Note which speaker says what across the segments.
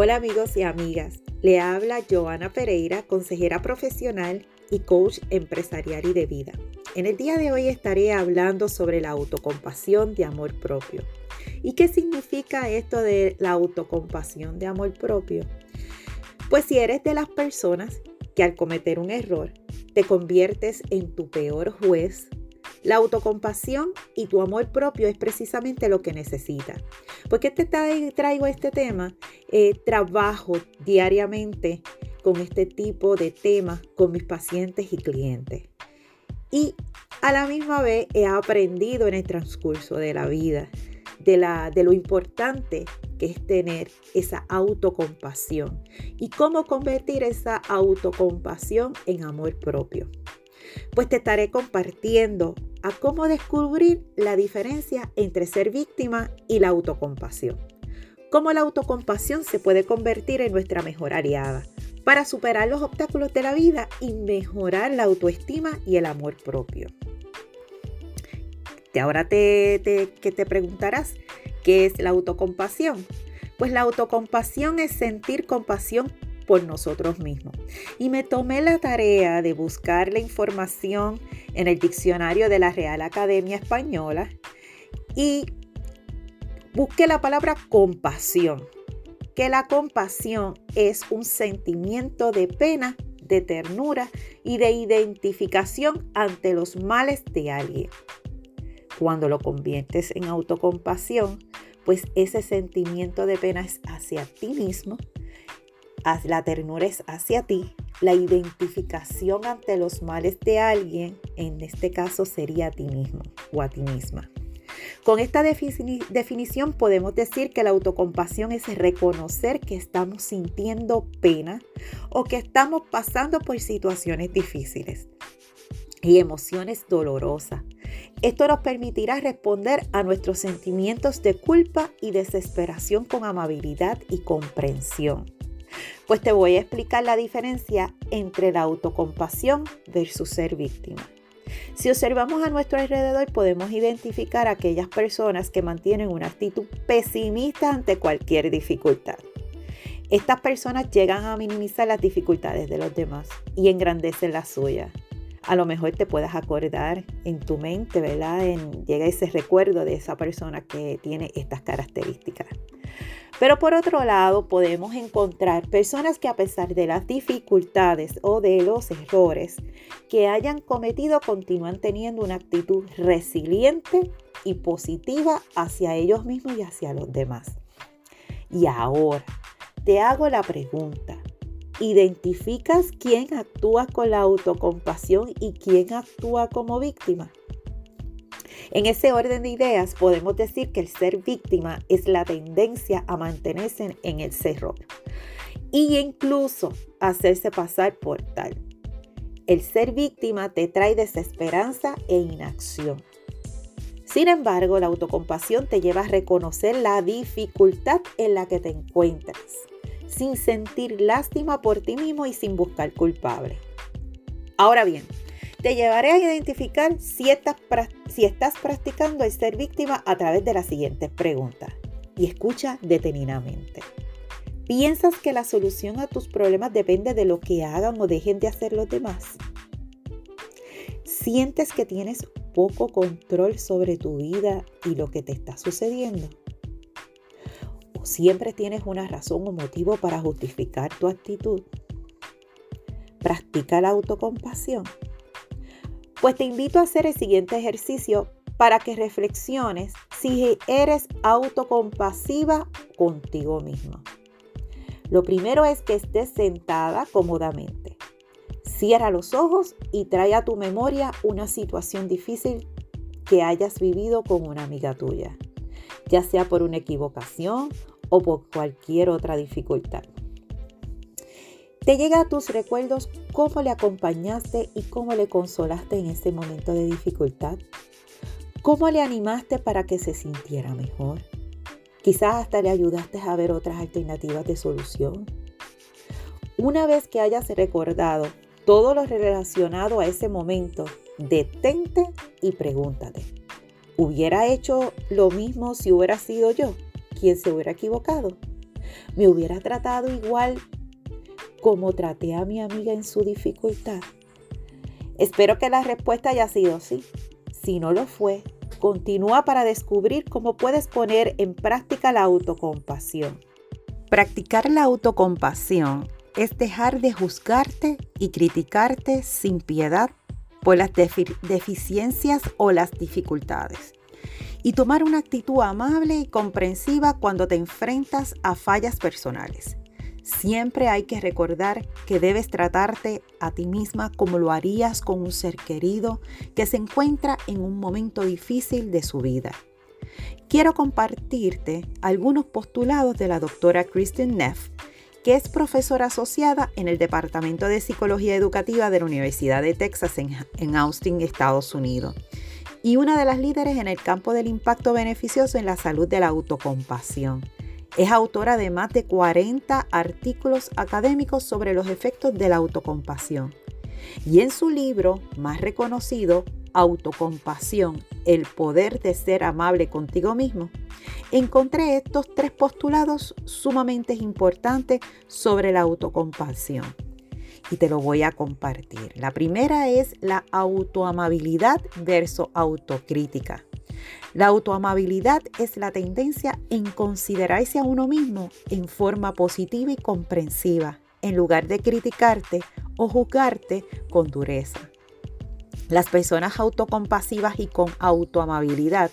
Speaker 1: Hola amigos y amigas, le habla Joana Pereira, consejera profesional y coach empresarial y de vida. En el día de hoy estaré hablando sobre la autocompasión de amor propio. ¿Y qué significa esto de la autocompasión de amor propio? Pues si eres de las personas que al cometer un error te conviertes en tu peor juez, la autocompasión y tu amor propio es precisamente lo que necesitas. ¿Por qué te traigo este tema? Eh, trabajo diariamente con este tipo de temas con mis pacientes y clientes. Y a la misma vez he aprendido en el transcurso de la vida de, la, de lo importante que es tener esa autocompasión y cómo convertir esa autocompasión en amor propio. Pues te estaré compartiendo a cómo descubrir la diferencia entre ser víctima y la autocompasión. Cómo la autocompasión se puede convertir en nuestra mejor aliada para superar los obstáculos de la vida y mejorar la autoestima y el amor propio. ahora te, que te preguntarás, ¿qué es la autocompasión? Pues la autocompasión es sentir compasión por nosotros mismos. Y me tomé la tarea de buscar la información en el diccionario de la Real Academia Española y busqué la palabra compasión, que la compasión es un sentimiento de pena, de ternura y de identificación ante los males de alguien. Cuando lo conviertes en autocompasión, pues ese sentimiento de pena es hacia ti mismo la ternura es hacia ti, la identificación ante los males de alguien, en este caso sería a ti mismo o a ti misma. Con esta definición podemos decir que la autocompasión es reconocer que estamos sintiendo pena o que estamos pasando por situaciones difíciles y emociones dolorosas. Esto nos permitirá responder a nuestros sentimientos de culpa y desesperación con amabilidad y comprensión. Pues te voy a explicar la diferencia entre la autocompasión versus ser víctima. Si observamos a nuestro alrededor podemos identificar a aquellas personas que mantienen una actitud pesimista ante cualquier dificultad. Estas personas llegan a minimizar las dificultades de los demás y engrandecen las suyas. A lo mejor te puedas acordar en tu mente, ¿verdad? llega ese recuerdo de esa persona que tiene estas características. Pero por otro lado, podemos encontrar personas que a pesar de las dificultades o de los errores que hayan cometido, continúan teniendo una actitud resiliente y positiva hacia ellos mismos y hacia los demás. Y ahora, te hago la pregunta. ¿Identificas quién actúa con la autocompasión y quién actúa como víctima? En ese orden de ideas podemos decir que el ser víctima es la tendencia a mantenerse en el cerro y incluso hacerse pasar por tal. El ser víctima te trae desesperanza e inacción. Sin embargo, la autocompasión te lleva a reconocer la dificultad en la que te encuentras, sin sentir lástima por ti mismo y sin buscar culpable. Ahora bien, te llevaré a identificar si estás, si estás practicando el ser víctima a través de las siguientes preguntas. Y escucha detenidamente. ¿Piensas que la solución a tus problemas depende de lo que hagan o dejen de hacer los demás? ¿Sientes que tienes poco control sobre tu vida y lo que te está sucediendo? ¿O siempre tienes una razón o motivo para justificar tu actitud? Practica la autocompasión. Pues te invito a hacer el siguiente ejercicio para que reflexiones si eres autocompasiva contigo misma. Lo primero es que estés sentada cómodamente. Cierra los ojos y trae a tu memoria una situación difícil que hayas vivido con una amiga tuya, ya sea por una equivocación o por cualquier otra dificultad. Te llega a tus recuerdos cómo le acompañaste y cómo le consolaste en ese momento de dificultad. ¿Cómo le animaste para que se sintiera mejor? Quizás hasta le ayudaste a ver otras alternativas de solución. Una vez que hayas recordado todo lo relacionado a ese momento, detente y pregúntate, ¿hubiera hecho lo mismo si hubiera sido yo quien se hubiera equivocado? ¿Me hubiera tratado igual como traté a mi amiga en su dificultad? Espero que la respuesta haya sido sí. Si no lo fue, continúa para descubrir cómo puedes poner en práctica la autocompasión. Practicar la autocompasión es dejar de juzgarte y criticarte sin piedad por las deficiencias o las dificultades y tomar una actitud amable y comprensiva cuando te enfrentas a fallas personales. Siempre hay que recordar que debes tratarte a ti misma como lo harías con un ser querido que se encuentra en un momento difícil de su vida. Quiero compartirte algunos postulados de la doctora Kristen Neff, que es profesora asociada en el Departamento de Psicología Educativa de la Universidad de Texas en, en Austin, Estados Unidos, y una de las líderes en el campo del impacto beneficioso en la salud de la autocompasión. Es autora de más de 40 artículos académicos sobre los efectos de la autocompasión. Y en su libro más reconocido, Autocompasión, el poder de ser amable contigo mismo, encontré estos tres postulados sumamente importantes sobre la autocompasión. Y te lo voy a compartir. La primera es la autoamabilidad versus autocrítica. La autoamabilidad es la tendencia en considerarse a uno mismo en forma positiva y comprensiva, en lugar de criticarte o juzgarte con dureza. Las personas autocompasivas y con autoamabilidad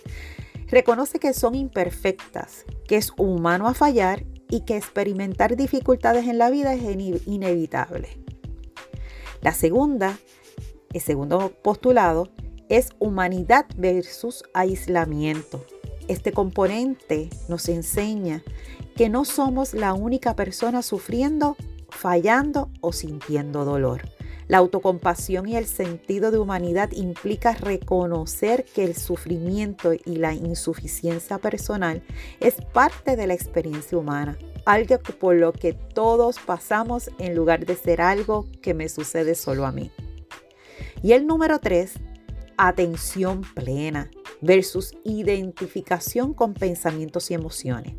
Speaker 1: reconoce que son imperfectas, que es humano a fallar y que experimentar dificultades en la vida es inevitable. La segunda, el segundo postulado, es humanidad versus aislamiento. Este componente nos enseña que no somos la única persona sufriendo, fallando o sintiendo dolor. La autocompasión y el sentido de humanidad implica reconocer que el sufrimiento y la insuficiencia personal es parte de la experiencia humana, algo por lo que todos pasamos en lugar de ser algo que me sucede solo a mí. Y el número tres atención plena versus identificación con pensamientos y emociones.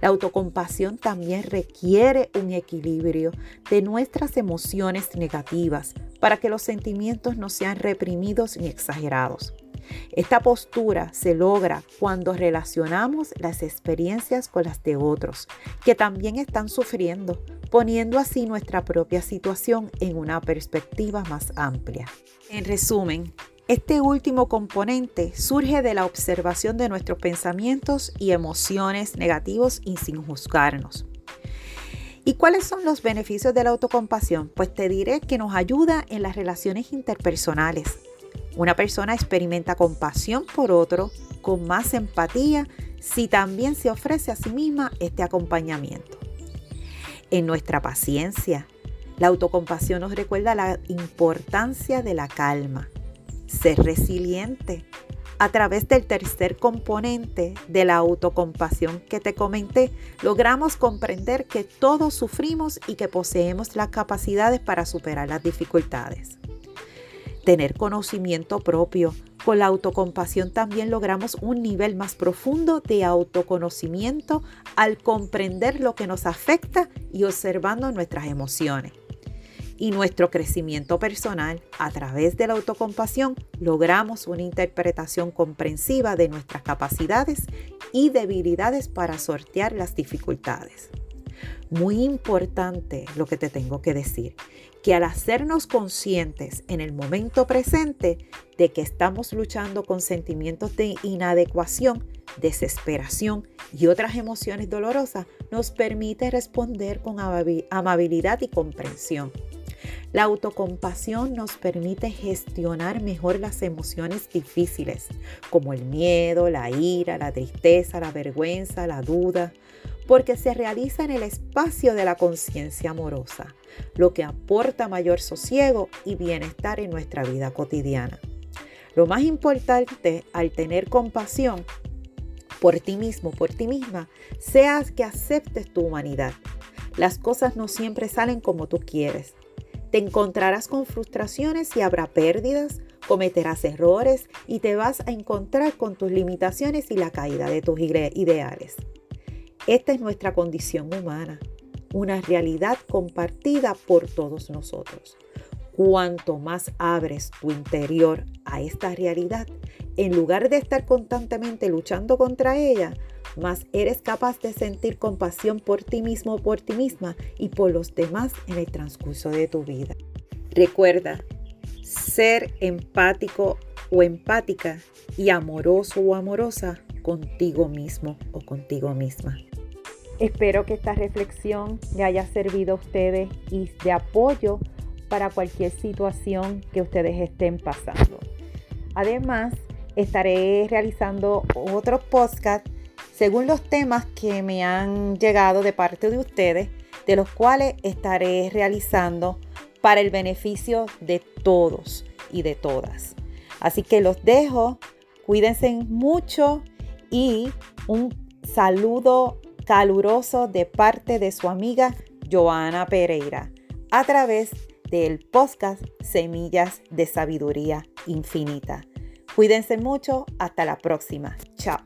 Speaker 1: La autocompasión también requiere un equilibrio de nuestras emociones negativas para que los sentimientos no sean reprimidos ni exagerados. Esta postura se logra cuando relacionamos las experiencias con las de otros, que también están sufriendo, poniendo así nuestra propia situación en una perspectiva más amplia. En resumen, este último componente surge de la observación de nuestros pensamientos y emociones negativos y sin juzgarnos. ¿Y cuáles son los beneficios de la autocompasión? Pues te diré que nos ayuda en las relaciones interpersonales. Una persona experimenta compasión por otro con más empatía si también se ofrece a sí misma este acompañamiento. En nuestra paciencia, la autocompasión nos recuerda la importancia de la calma ser resiliente. A través del tercer componente de la autocompasión que te comenté, logramos comprender que todos sufrimos y que poseemos las capacidades para superar las dificultades. Tener conocimiento propio. Con la autocompasión también logramos un nivel más profundo de autoconocimiento al comprender lo que nos afecta y observando nuestras emociones y nuestro crecimiento personal, a través de la autocompasión, logramos una interpretación comprensiva de nuestras capacidades y debilidades para sortear las dificultades. Muy importante lo que te tengo que decir, que al hacernos conscientes en el momento presente de que estamos luchando con sentimientos de inadecuación, desesperación y otras emociones dolorosas, nos permite responder con amabilidad y comprensión. La autocompasión nos permite gestionar mejor las emociones difíciles, como el miedo, la ira, la tristeza, la vergüenza, la duda, porque se realiza en el espacio de la conciencia amorosa, lo que aporta mayor sosiego y bienestar en nuestra vida cotidiana. Lo más importante al tener compasión por ti mismo, por ti misma, seas que aceptes tu humanidad. Las cosas no siempre salen como tú quieres te encontrarás con frustraciones y habrá pérdidas, cometerás errores y te vas a encontrar con tus limitaciones y la caída de tus ideales. Esta es nuestra condición humana, una realidad compartida por todos nosotros. Cuanto más abres tu interior a esta realidad, en lugar de estar constantemente luchando contra ella, más eres capaz de sentir compasión por ti mismo por ti misma y por los demás en el transcurso de tu vida. Recuerda, ser empático o empática y amoroso o amorosa contigo mismo o contigo misma. Espero que esta reflexión le haya servido a ustedes y de apoyo para cualquier situación que ustedes estén pasando. Además, estaré realizando otros podcasts según los temas que me han llegado de parte de ustedes, de los cuales estaré realizando para el beneficio de todos y de todas. Así que los dejo, cuídense mucho y un saludo caluroso de parte de su amiga Joana Pereira a través del podcast Semillas de Sabiduría Infinita. Cuídense mucho, hasta la próxima. Chao.